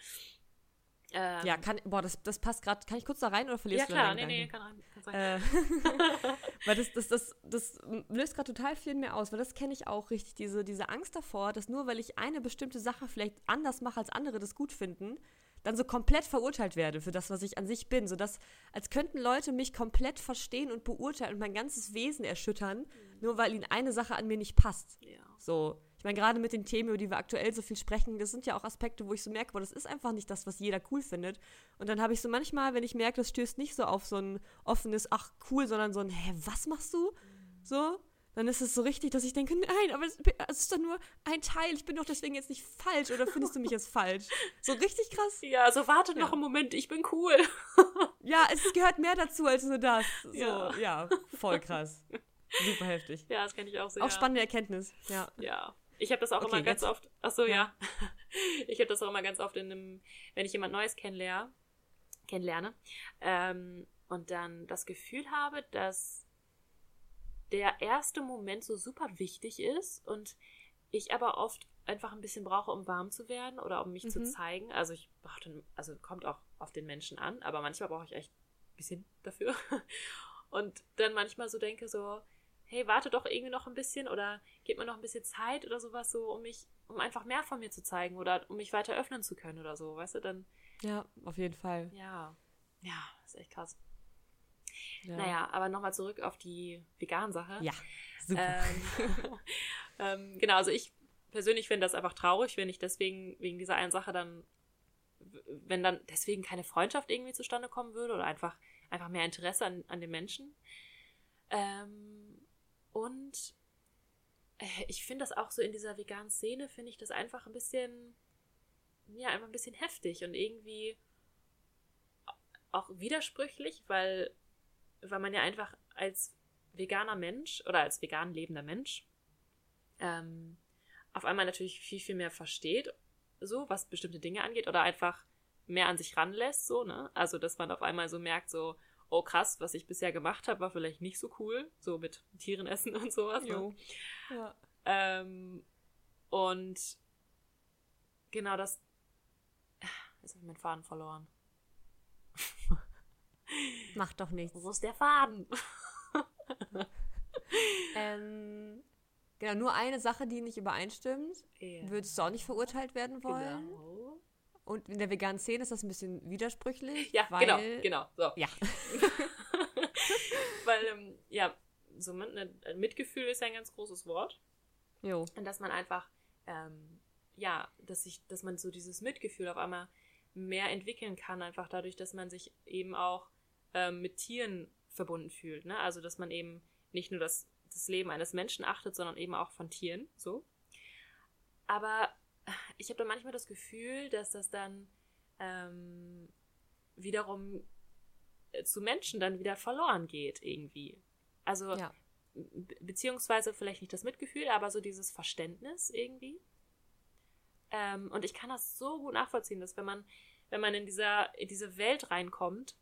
Ähm, ja, kann, boah, das, das passt gerade. Kann ich kurz da rein oder verlierst ja, du klar, nee, nee, kann rein. Kann sein. Äh, [laughs] weil das, das, das, das löst gerade total viel mehr aus, weil das kenne ich auch richtig, diese, diese Angst davor, dass nur weil ich eine bestimmte Sache vielleicht anders mache, als andere das gut finden, dann so komplett verurteilt werde für das, was ich an sich bin. Sodass, als könnten Leute mich komplett verstehen und beurteilen und mein ganzes Wesen erschüttern, mhm. nur weil ihnen eine Sache an mir nicht passt. Ja. So. Ich meine, gerade mit den Themen, über die wir aktuell so viel sprechen, das sind ja auch Aspekte, wo ich so merke, boah, das ist einfach nicht das, was jeder cool findet. Und dann habe ich so manchmal, wenn ich merke, das stößt nicht so auf so ein offenes, ach cool, sondern so ein, hä, was machst du? So, dann ist es so richtig, dass ich denke, nein, aber es, ist doch nur ein Teil, ich bin doch deswegen jetzt nicht falsch oder findest du mich jetzt falsch? So richtig krass. Ja, also warte ja. noch einen Moment, ich bin cool. [laughs] ja, es gehört mehr dazu als nur das. So, ja, ja voll krass. Super heftig. Ja, das kenne ich auch sehr. Auch spannende Erkenntnis, ja. Ja. Ich habe das auch okay, immer ganz oft. Ach so, ja. ja. [laughs] Ich habe das auch immer ganz oft in einem, wenn ich jemand Neues kennenlerne, kennenlerne ähm, und dann das Gefühl habe, dass der erste Moment so super wichtig ist und ich aber oft einfach ein bisschen brauche, um warm zu werden oder um mich mhm. zu zeigen. Also ich brauche dann, also kommt auch auf den Menschen an, aber manchmal brauche ich echt ein bisschen dafür. [laughs] Und dann manchmal so denke so, hey, warte doch irgendwie noch ein bisschen oder gib mir noch ein bisschen Zeit oder sowas so, um mich, um einfach mehr von mir zu zeigen oder um mich weiter öffnen zu können oder so, weißt du, dann. Ja, auf jeden Fall. Ja. Ja, ist echt krass. Ja. Naja, aber nochmal zurück auf die Vegan-Sache. Ja, super. Ähm, [laughs] ähm, genau, also ich persönlich finde das einfach traurig, wenn ich deswegen, wegen dieser einen Sache dann, wenn dann deswegen keine Freundschaft irgendwie zustande kommen würde oder einfach, einfach mehr Interesse an, an den Menschen. Ähm, und äh, ich finde das auch so in dieser veganen Szene, finde ich das einfach ein bisschen, ja, einfach ein bisschen heftig und irgendwie auch widersprüchlich, weil weil man ja einfach als veganer Mensch oder als vegan lebender Mensch ähm, auf einmal natürlich viel, viel mehr versteht, so, was bestimmte Dinge angeht, oder einfach mehr an sich ranlässt, so, ne? Also, dass man auf einmal so merkt, so, oh krass, was ich bisher gemacht habe, war vielleicht nicht so cool, so mit Tieren essen [laughs] und sowas. Ne? Ja. Ähm, und genau das. Jetzt habe ich meinen Faden verloren. [laughs] Macht doch nichts. Wo ist der Faden? [laughs] ähm, genau, nur eine Sache, die nicht übereinstimmt. Ja. Würdest du auch nicht verurteilt werden wollen? Genau. Und in der veganen Szene ist das ein bisschen widersprüchlich. Ja, weil, genau, genau. So. Ja. [laughs] weil, ähm, ja, so ne, Mitgefühl ist ja ein ganz großes Wort. Jo. Und dass man einfach, ähm, ja, dass sich, dass man so dieses Mitgefühl auf einmal mehr entwickeln kann, einfach dadurch, dass man sich eben auch ähm, mit Tieren verbunden fühlt. Ne? Also, dass man eben nicht nur das, das Leben eines Menschen achtet, sondern eben auch von Tieren. So. Aber ich habe da manchmal das Gefühl, dass das dann ähm, wiederum äh, zu Menschen dann wieder verloren geht, irgendwie. Also, ja. beziehungsweise vielleicht nicht das Mitgefühl, aber so dieses Verständnis irgendwie. Ähm, und ich kann das so gut nachvollziehen, dass wenn man, wenn man in dieser, in diese Welt reinkommt,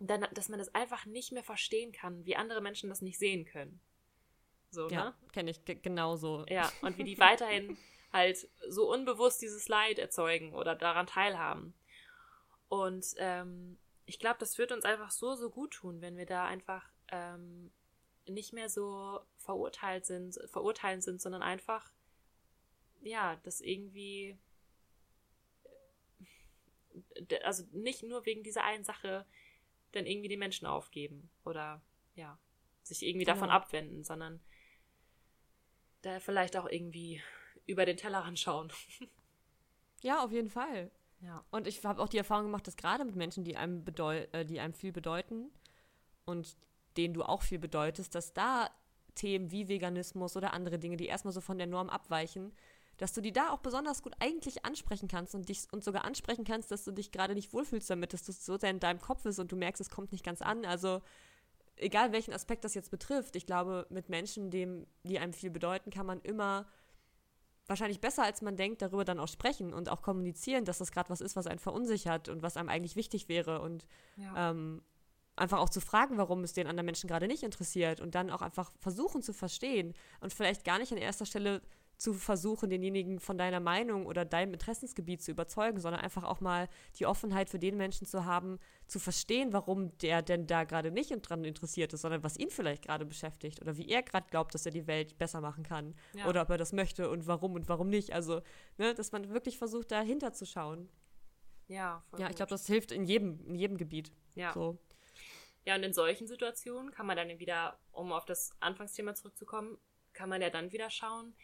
dann, dass man das einfach nicht mehr verstehen kann, wie andere Menschen das nicht sehen können. So, ja, ne? kenne ich genauso. Ja, und wie die [laughs] weiterhin halt so unbewusst dieses Leid erzeugen oder daran teilhaben. Und ähm, ich glaube, das wird uns einfach so, so gut tun, wenn wir da einfach ähm, nicht mehr so verurteilt sind, verurteilend sind, sondern einfach ja, das irgendwie, also nicht nur wegen dieser einen Sache dann irgendwie die Menschen aufgeben oder ja, sich irgendwie davon abwenden, sondern da vielleicht auch irgendwie über den Tellerrand schauen. [laughs] Ja, auf jeden Fall. Ja. Und ich habe auch die Erfahrung gemacht, dass gerade mit Menschen, die einem, äh, die einem viel bedeuten und denen du auch viel bedeutest, dass da Themen wie Veganismus oder andere Dinge, die erstmal so von der Norm abweichen, dass du die da auch besonders gut eigentlich ansprechen kannst und dich und sogar ansprechen kannst, dass du dich gerade nicht wohlfühlst damit, dass du so sehr in deinem Kopf ist und du merkst, es kommt nicht ganz an. Also egal welchen Aspekt das jetzt betrifft, ich glaube, mit Menschen, dem, die einem viel bedeuten, kann man immer wahrscheinlich besser, als man denkt, darüber dann auch sprechen und auch kommunizieren, dass das gerade was ist, was einen verunsichert und was einem eigentlich wichtig wäre und ja. ähm, einfach auch zu fragen, warum es den anderen Menschen gerade nicht interessiert und dann auch einfach versuchen zu verstehen und vielleicht gar nicht an erster Stelle zu versuchen, denjenigen von deiner Meinung oder deinem Interessensgebiet zu überzeugen, sondern einfach auch mal die Offenheit für den Menschen zu haben, zu verstehen, warum der denn da gerade nicht dran interessiert ist, sondern was ihn vielleicht gerade beschäftigt oder wie er gerade glaubt, dass er die Welt besser machen kann ja. oder ob er das möchte und warum und warum nicht. Also, ne, dass man wirklich versucht, dahinter zu schauen. Ja, voll Ja, ich glaube, das hilft in jedem, in jedem Gebiet. Ja. So. Ja, und in solchen Situationen kann man dann wieder, um auf das Anfangsthema zurückzukommen, kann man ja dann wieder schauen,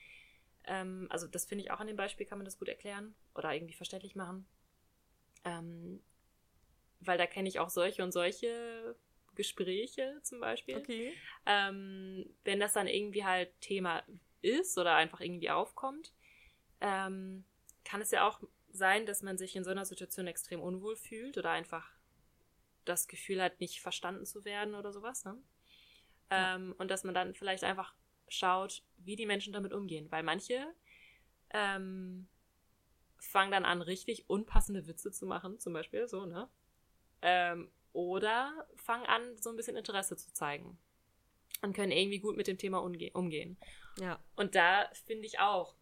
ähm, also das finde ich auch an dem Beispiel kann man das gut erklären oder irgendwie verständlich machen. Ähm, weil da kenne ich auch solche und solche Gespräche zum Beispiel. Okay. Ähm, wenn das dann irgendwie halt Thema ist oder einfach irgendwie aufkommt, ähm, kann es ja auch sein, dass man sich in so einer Situation extrem unwohl fühlt oder einfach das Gefühl hat, nicht verstanden zu werden oder sowas. Ne? Ja. Ähm, und dass man dann vielleicht einfach schaut, wie die Menschen damit umgehen. Weil manche ähm, fangen dann an, richtig unpassende Witze zu machen, zum Beispiel, so, ne? Ähm, oder fangen an, so ein bisschen Interesse zu zeigen. Und können irgendwie gut mit dem Thema umgehen. Ja. Und da finde ich auch,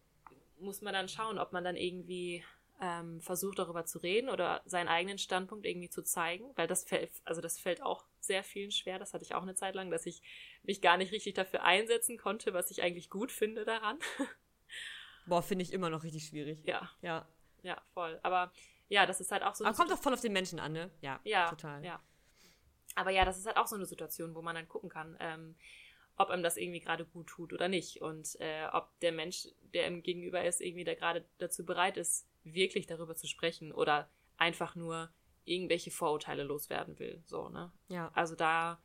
muss man dann schauen, ob man dann irgendwie ähm, versucht, darüber zu reden oder seinen eigenen Standpunkt irgendwie zu zeigen, weil das fällt, also das fällt auch sehr vielen schwer. Das hatte ich auch eine Zeit lang, dass ich mich gar nicht richtig dafür einsetzen konnte, was ich eigentlich gut finde daran. [laughs] Boah, finde ich immer noch richtig schwierig. Ja. Ja. Ja, voll. Aber ja, das ist halt auch so. Aber kommt doch voll auf den Menschen an, ne? Ja, ja total. Ja. Aber ja, das ist halt auch so eine Situation, wo man dann gucken kann, ähm, ob einem das irgendwie gerade gut tut oder nicht. Und äh, ob der Mensch, der ihm gegenüber ist, irgendwie da gerade dazu bereit ist, wirklich darüber zu sprechen oder einfach nur irgendwelche Vorurteile loswerden will. So, ne? Ja. Also da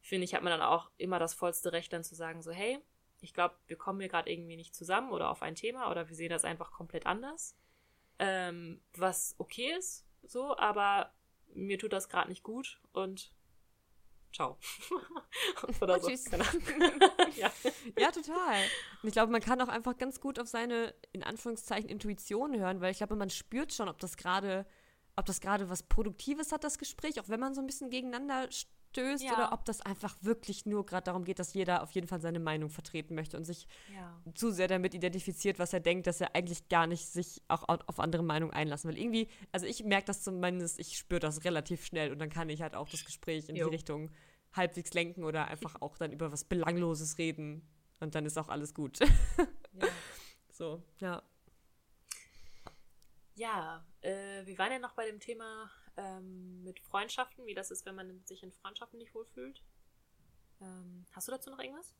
finde ich, hat man dann auch immer das vollste Recht, dann zu sagen, so, hey, ich glaube, wir kommen hier gerade irgendwie nicht zusammen oder auf ein Thema oder wir sehen das einfach komplett anders. Ähm, was okay ist, so, aber mir tut das gerade nicht gut und ciao. [laughs] Oder so. Tschüss. [laughs] ja. ja, total. Und ich glaube, man kann auch einfach ganz gut auf seine, in Anführungszeichen, Intuition hören, weil ich glaube, man spürt schon, ob das gerade, ob das gerade was Produktives hat, das Gespräch, auch wenn man so ein bisschen gegeneinander stößt, ja. oder ob das einfach wirklich nur gerade darum geht, dass jeder auf jeden Fall seine Meinung vertreten möchte und sich ja. zu sehr damit identifiziert, was er denkt, dass er eigentlich gar nicht sich auch auf andere Meinungen einlassen will. Irgendwie, also ich merke das zumindest, ich spüre das relativ schnell und dann kann ich halt auch das Gespräch in jo. die Richtung halbwegs lenken oder einfach auch dann über was Belangloses reden. Und dann ist auch alles gut. [laughs] ja. So, ja. Ja, äh, wir waren ja noch bei dem Thema ähm, mit Freundschaften, wie das ist, wenn man sich in Freundschaften nicht wohlfühlt. Ähm, hast du dazu noch irgendwas?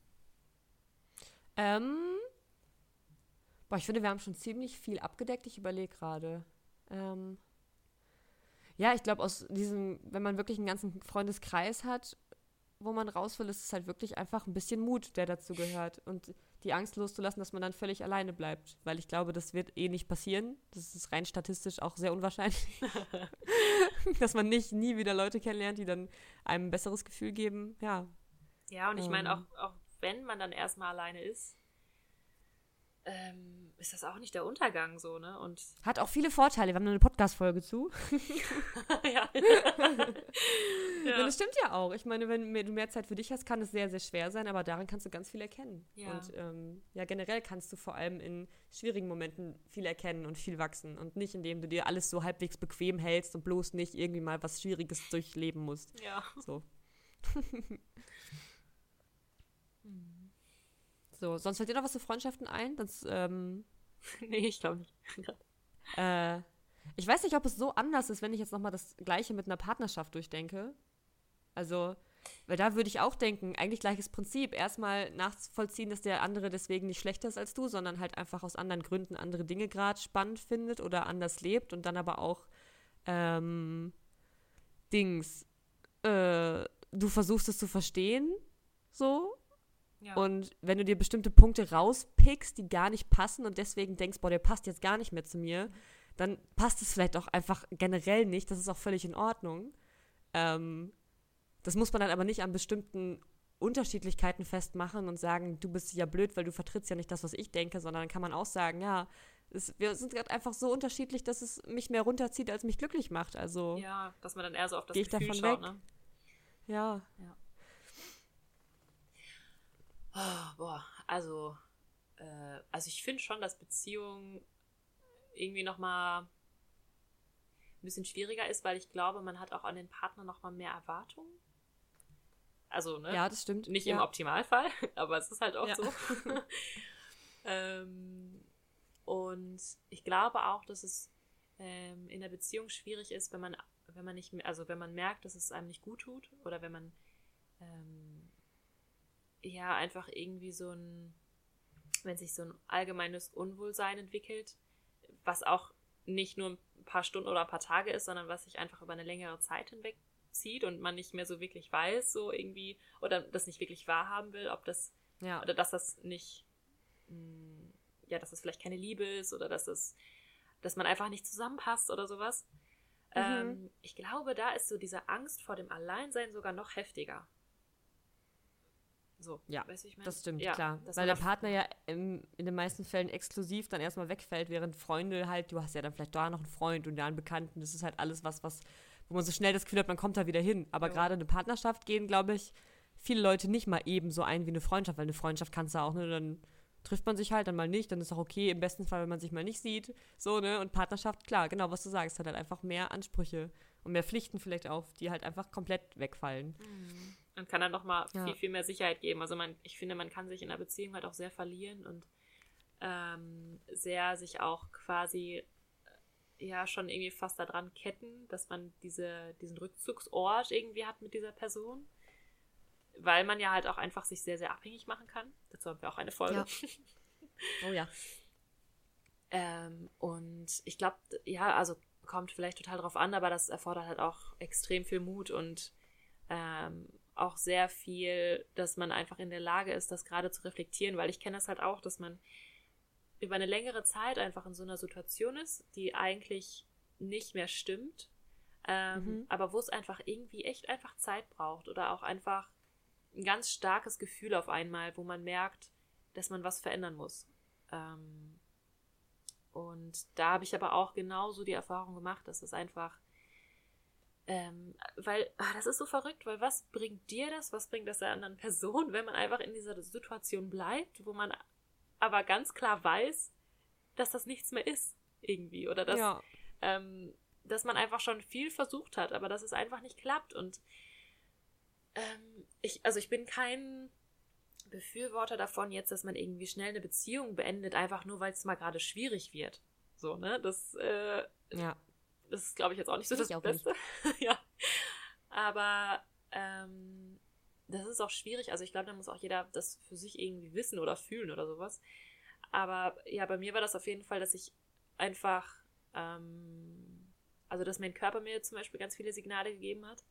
Ähm, boah, ich finde, wir haben schon ziemlich viel abgedeckt. Ich überlege gerade. Ähm, ja, ich glaube, aus diesem, wenn man wirklich einen ganzen Freundeskreis hat wo man raus will, ist es halt wirklich einfach ein bisschen Mut, der dazu gehört. Und die Angst loszulassen, dass man dann völlig alleine bleibt. Weil ich glaube, das wird eh nicht passieren. Das ist rein statistisch auch sehr unwahrscheinlich. [laughs] dass man nicht nie wieder Leute kennenlernt, die dann einem ein besseres Gefühl geben. Ja. Ja, und ich meine, ähm. auch, auch wenn man dann erstmal alleine ist, ähm, ist das auch nicht der Untergang so, ne? Und Hat auch viele Vorteile. Wir haben eine Podcast-Folge zu. [laughs] [laughs] ja. ja. Das stimmt ja auch. Ich meine, wenn du mehr Zeit für dich hast, kann es sehr, sehr schwer sein, aber daran kannst du ganz viel erkennen. Ja. Und ähm, ja, generell kannst du vor allem in schwierigen Momenten viel erkennen und viel wachsen und nicht, indem du dir alles so halbwegs bequem hältst und bloß nicht irgendwie mal was Schwieriges durchleben musst. Ja. So. [laughs] So, sonst fällt dir noch was zu Freundschaften ein? Das, ähm, [laughs] nee, ich glaube nicht. [laughs] äh, ich weiß nicht, ob es so anders ist, wenn ich jetzt nochmal das Gleiche mit einer Partnerschaft durchdenke. Also, weil da würde ich auch denken, eigentlich gleiches Prinzip. Erstmal nachvollziehen, dass der andere deswegen nicht schlechter ist als du, sondern halt einfach aus anderen Gründen andere Dinge gerade spannend findet oder anders lebt und dann aber auch ähm, Dings, äh, du versuchst es zu verstehen, so Ja. Und wenn du dir bestimmte Punkte rauspickst, die gar nicht passen und deswegen denkst, boah, der passt jetzt gar nicht mehr zu mir, dann passt es vielleicht auch einfach generell nicht. Das ist auch völlig in Ordnung. Ähm, das muss man dann aber nicht an bestimmten Unterschiedlichkeiten festmachen und sagen, du bist ja blöd, weil du vertrittst ja nicht das, was ich denke, sondern dann kann man auch sagen, ja, es, wir sind gerade einfach so unterschiedlich, dass es mich mehr runterzieht, als mich glücklich macht. Also ja, dass man dann eher so auf das Gefühl davon schaut, weg. ne? Ja. ja. Oh, boah, also, äh, also ich finde schon, dass Beziehung irgendwie nochmal ein bisschen schwieriger ist, weil ich glaube, man hat auch an den Partner nochmal mehr Erwartungen. Also, ne? Ja, das stimmt. Nicht ja. im Optimalfall, [laughs] aber es ist halt auch ja. so. [laughs] ähm, und ich glaube auch, dass es ähm, in der Beziehung schwierig ist, wenn man, wenn man nicht, also wenn man merkt, dass es einem nicht gut tut oder wenn man ähm, ja einfach irgendwie so ein, wenn sich so ein allgemeines Unwohlsein entwickelt, was auch nicht nur ein paar Stunden oder ein paar Tage ist, sondern was sich einfach über eine längere Zeit hinweg zieht und man nicht mehr so wirklich weiß, so irgendwie, oder das nicht wirklich wahrhaben will, ob das, ja. oder dass das nicht, mh, hm, ja, dass das vielleicht keine Liebe ist oder dass das, dass man einfach nicht zusammenpasst oder sowas. Mhm. Ähm, ich glaube, da ist so diese Angst vor dem Alleinsein sogar noch heftiger. So, ja, weißt, ich mein? das stimmt, ja, klar. Weil der Partner ja im, in den meisten Fällen exklusiv dann erstmal wegfällt, während Freunde halt, du hast ja dann vielleicht da noch einen Freund und da einen Bekannten. Das ist halt alles was, was, wo man so schnell das Gefühl hat, man kommt da wieder hin. Aber gerade eine Partnerschaft gehen, glaube ich, viele Leute nicht mal eben so ein wie eine Freundschaft, weil eine Freundschaft kannst du auch, ne, dann trifft man sich halt dann mal nicht, dann ist auch okay, im besten Fall, wenn man sich mal nicht sieht, so, ne, und Partnerschaft, klar, genau, was du sagst, hat halt einfach mehr Ansprüche und mehr Pflichten vielleicht auch, die halt einfach komplett wegfallen. Mhm und kann dann nochmal ja. viel, viel mehr Sicherheit geben. Also man, ich finde, man kann sich in einer Beziehung halt auch sehr verlieren und ähm, sehr sich auch quasi äh, ja schon irgendwie fast daran ketten, dass man diese, diesen Rückzugsort irgendwie hat mit dieser Person. Weil man ja halt auch einfach sich sehr, sehr abhängig machen kann. Dazu haben wir auch eine Folge. Ja. [laughs] Oh ja. ähm, und ich glaube, ja, also kommt vielleicht total drauf an, aber das erfordert halt auch extrem viel Mut und ähm, auch sehr viel, dass man einfach in der Lage ist, das gerade zu reflektieren, weil ich kenne das halt auch, dass man über eine längere Zeit einfach in so einer Situation ist, die eigentlich nicht mehr stimmt, ähm, mhm. aber wo es einfach irgendwie echt einfach Zeit braucht oder auch einfach ein ganz starkes Gefühl auf einmal, wo man merkt, dass man was verändern muss. Ähm, und da habe ich aber auch genauso die Erfahrung gemacht, dass es einfach ähm, weil, ach, das ist so verrückt, weil was bringt dir das, was bringt das der anderen Person, wenn man einfach in dieser Situation bleibt, wo man aber ganz klar weiß, dass das nichts mehr ist, irgendwie. Oder dass, ja. ähm, dass man einfach schon viel versucht hat, aber dass es einfach nicht klappt. Und ähm, ich, also ich bin kein Befürworter davon jetzt, dass man irgendwie schnell eine Beziehung beendet, einfach nur weil es mal gerade schwierig wird. So, ne? Das, äh, ja das ist, glaube ich, jetzt auch nicht so das, das Beste. [laughs] ja. Aber ähm, das ist auch schwierig. Also ich glaube, da muss auch jeder das für sich irgendwie wissen oder fühlen oder sowas. Aber ja, bei mir war das auf jeden Fall, dass ich einfach, ähm, also dass mein Körper mir zum Beispiel ganz viele Signale gegeben hat.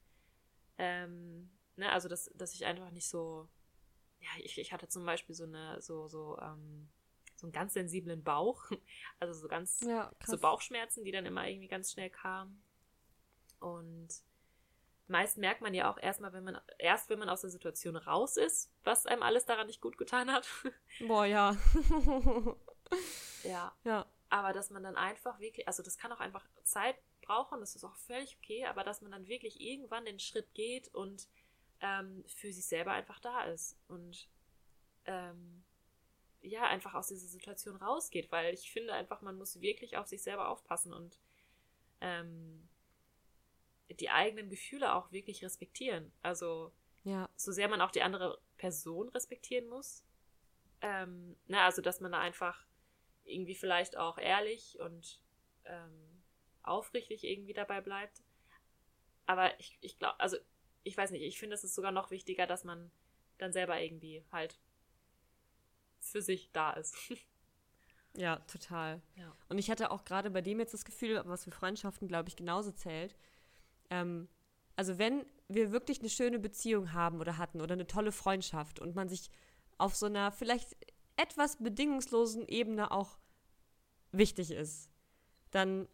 Ähm, ne, also dass, dass ich einfach nicht so, ja, ich, ich hatte zum Beispiel so eine, so, so, ähm, so einen ganz sensiblen Bauch. [laughs] Also so ganz, ja, so Bauchschmerzen, die dann immer irgendwie ganz schnell kamen. Und meist merkt man ja auch erstmal, wenn man, erst wenn man aus der Situation raus ist, was einem alles daran nicht gut getan hat. [laughs] Boah, ja. ja. Ja. Aber dass man dann einfach wirklich, also das kann auch einfach Zeit brauchen, das ist auch völlig okay, aber dass man dann wirklich irgendwann den Schritt geht und ähm, für sich selber einfach da ist. Und ähm, ja, einfach aus dieser Situation rausgeht, weil ich finde einfach, man muss wirklich auf sich selber aufpassen und ähm, die eigenen Gefühle auch wirklich respektieren. Also, ja. so sehr man auch die andere Person respektieren muss. Ähm, na, ne, also, dass man da einfach irgendwie vielleicht auch ehrlich und ähm, aufrichtig irgendwie dabei bleibt. Aber ich, ich glaube, also, ich weiß nicht, ich finde, es ist sogar noch wichtiger, dass man dann selber irgendwie halt für sich da ist. [laughs] Ja, total. Ja. Und ich hatte auch gerade bei dem jetzt das Gefühl, was für Freundschaften, glaube ich, genauso zählt. Ähm, also wenn wir wirklich eine schöne Beziehung haben oder hatten oder eine tolle Freundschaft und man sich auf so einer vielleicht etwas bedingungslosen Ebene auch wichtig ist, dann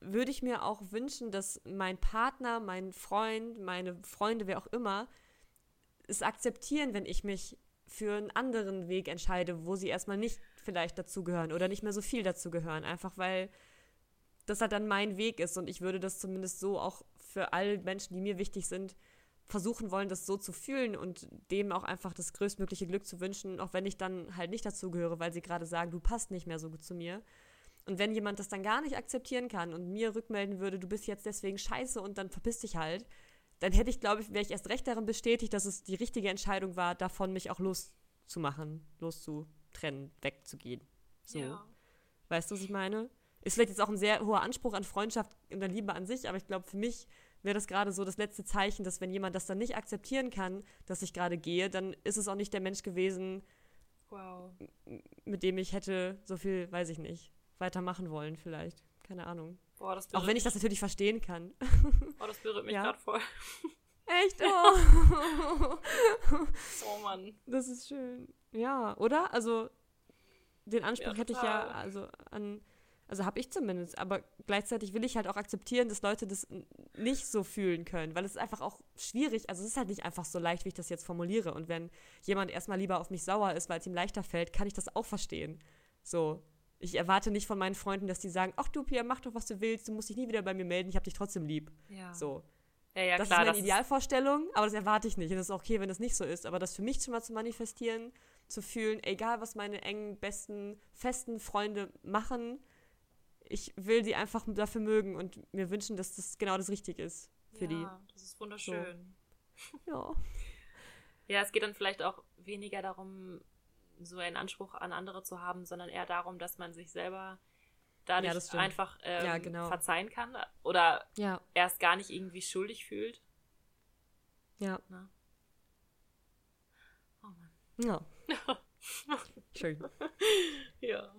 würde ich mir auch wünschen, dass mein Partner, mein Freund, meine Freunde, wer auch immer, es akzeptieren, wenn ich mich für einen anderen Weg entscheide, wo sie erstmal nicht vielleicht dazugehören oder nicht mehr so viel dazugehören. Einfach weil das halt dann mein Weg ist und ich würde das zumindest so auch für alle Menschen, die mir wichtig sind, versuchen wollen, das so zu fühlen und dem auch einfach das größtmögliche Glück zu wünschen, auch wenn ich dann halt nicht dazugehöre, weil sie gerade sagen, du passt nicht mehr so gut zu mir. Und wenn jemand das dann gar nicht akzeptieren kann und mir rückmelden würde, du bist jetzt deswegen scheiße und dann verpiss dich halt, dann hätte ich, glaube ich, wäre ich erst recht darin bestätigt, dass es die richtige Entscheidung war, davon mich auch loszumachen, loszutrennen, wegzugehen. So. Ja. Weißt du, was ich meine? Ist vielleicht jetzt auch ein sehr hoher Anspruch an Freundschaft und an Liebe an sich, aber ich glaube, für mich wäre das gerade so das letzte Zeichen, dass wenn jemand das dann nicht akzeptieren kann, dass ich gerade gehe, dann ist es auch nicht der Mensch gewesen, wow. mit dem ich hätte so viel, weiß ich nicht, weitermachen wollen vielleicht. Keine Ahnung. Boah, auch wenn ich das natürlich verstehen kann. [laughs] Oh, das berührt mich ja. gerade voll. Echt? Oh. [laughs] oh Mann. Das ist schön. Ja, oder? Also den Anspruch ja, hätte ich ja also an also habe ich zumindest, aber gleichzeitig will ich halt auch akzeptieren, dass Leute das nicht so fühlen können, weil es ist einfach auch schwierig, also es ist halt nicht einfach so leicht, wie ich das jetzt formuliere und wenn jemand erstmal lieber auf mich sauer ist, weil es ihm leichter fällt, kann ich das auch verstehen. So, ich erwarte nicht von meinen Freunden, dass die sagen, ach du Pia, mach doch, was du willst, du musst dich nie wieder bei mir melden, ich habe dich trotzdem lieb. Ja. So. Ja, ja, das klar, ist meine das Idealvorstellung, aber das erwarte ich nicht. Und das ist okay, wenn das nicht so ist. Aber das für mich schon mal zu manifestieren, zu fühlen, egal was meine engen, besten, festen Freunde machen, ich will sie einfach dafür mögen und mir wünschen, dass das genau das Richtige ist für ja, die. Ja, das ist wunderschön. So. Ja. Ja, es geht dann vielleicht auch weniger darum, so einen Anspruch an andere zu haben, sondern eher darum, dass man sich selber dadurch ja, einfach ähm, ja, genau. verzeihen kann oder ja. erst gar nicht irgendwie schuldig fühlt. Ja. Na? Oh Mann. Ja. [laughs] Schön. Ja.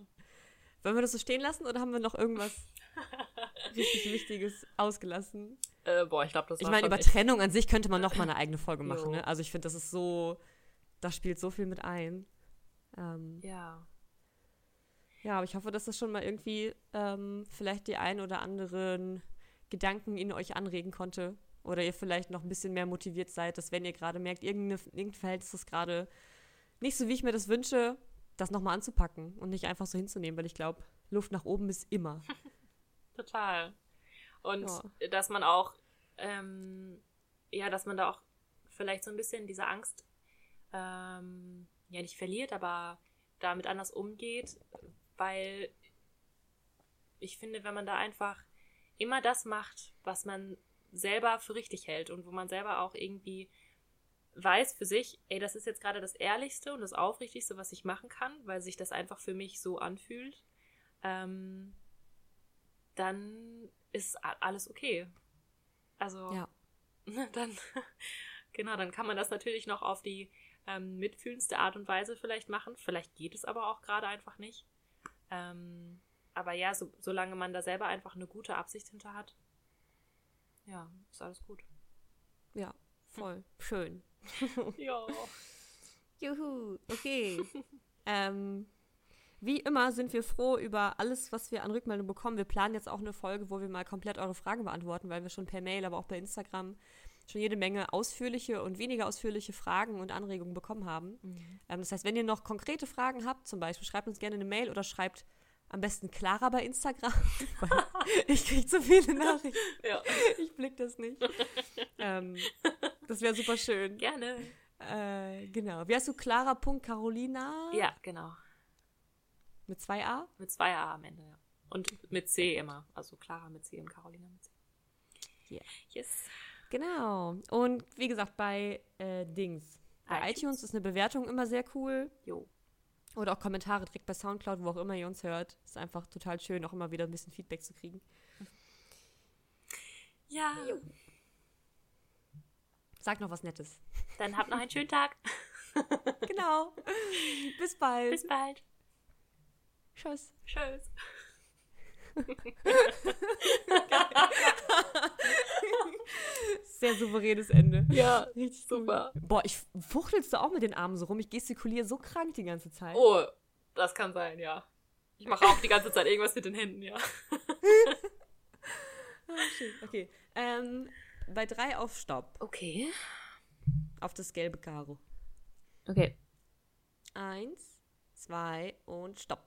Wollen wir das so stehen lassen oder haben wir noch irgendwas [laughs] richtig Wichtiges ausgelassen? Äh, boah, ich glaube, das Ich meine, über Trennung an sich könnte man noch mal eine eigene Folge [clears throat] machen. Ne? Also ich finde, das ist so, da spielt so viel mit ein. Ähm, ja. Ja, aber ich hoffe, dass das schon mal irgendwie ähm, vielleicht die ein oder anderen Gedanken in euch anregen konnte. Oder ihr vielleicht noch ein bisschen mehr motiviert seid, dass wenn ihr gerade merkt, irgendein Verhältnis ist gerade nicht so, wie ich mir das wünsche, das nochmal anzupacken und nicht einfach so hinzunehmen, weil ich glaube, Luft nach oben ist immer. [laughs] Total. Und ja. dass man auch, ähm, ja, dass man da auch vielleicht so ein bisschen diese Angst ähm, ja nicht verliert, aber damit anders umgeht, weil ich finde, wenn man da einfach immer das macht, was man selber für richtig hält und wo man selber auch irgendwie weiß für sich, ey, das ist jetzt gerade das Ehrlichste und das Aufrichtigste, was ich machen kann, weil sich das einfach für mich so anfühlt, ähm, dann ist alles okay. Also, ja. [laughs] dann, genau, dann kann man das natürlich noch auf die ähm, mitfühlendste Art und Weise vielleicht machen. Vielleicht geht es aber auch gerade einfach nicht. Ähm, aber ja, so, solange man da selber einfach eine gute Absicht hinter hat, ja, ist alles gut. Ja, voll. Schön. [laughs] [laughs] ja. Juhu, okay. ähm, wie immer sind wir froh über alles, was wir an Rückmeldung bekommen. Wir planen jetzt auch eine Folge, wo wir mal komplett eure Fragen beantworten, weil wir schon per Mail, aber auch bei Instagram schon jede Menge ausführliche und weniger ausführliche Fragen und Anregungen bekommen haben. Mhm. Ähm, das heißt, wenn ihr noch konkrete Fragen habt, zum Beispiel, schreibt uns gerne eine Mail oder schreibt am besten Clara bei Instagram. [laughs] [laughs] ich kriege zu viele Nachrichten. Ja. [laughs] Ich blick das nicht. ähm, das wäre super schön. Gerne. Äh, genau. Wie heißt du? Clara.carolina? Ja, genau. Mit zwei A? Mit zwei A am Ende, ja. Und mit C immer. Also Clara mit C und Carolina mit C. Yeah. Yes. Genau. Und wie gesagt, bei äh, Dings. Bei iTunes. iTunes ist eine Bewertung immer sehr cool. Jo. Oder auch Kommentare direkt bei Soundcloud, wo auch immer ihr uns hört. Ist einfach total schön, auch immer wieder ein bisschen Feedback zu kriegen. Ja. Jo. Sag noch was Nettes. Dann habt noch einen schönen Tag. [laughs] genau. Bis bald. Bis bald. Tschüss. Tschüss. [laughs] [laughs] Sehr souveränes Ende. Ja, richtig super. Boah, ich fuchtelst du auch mit den Armen so rum? Ich gestikuliere so krank die ganze Zeit. Oh, das kann sein, ja. Ich mache auch die ganze Zeit irgendwas mit den Händen, ja. [laughs] Schön. Okay. Ähm, bei drei auf Stopp. Okay. Auf das gelbe Karo. Okay. Eins, zwei und Stopp.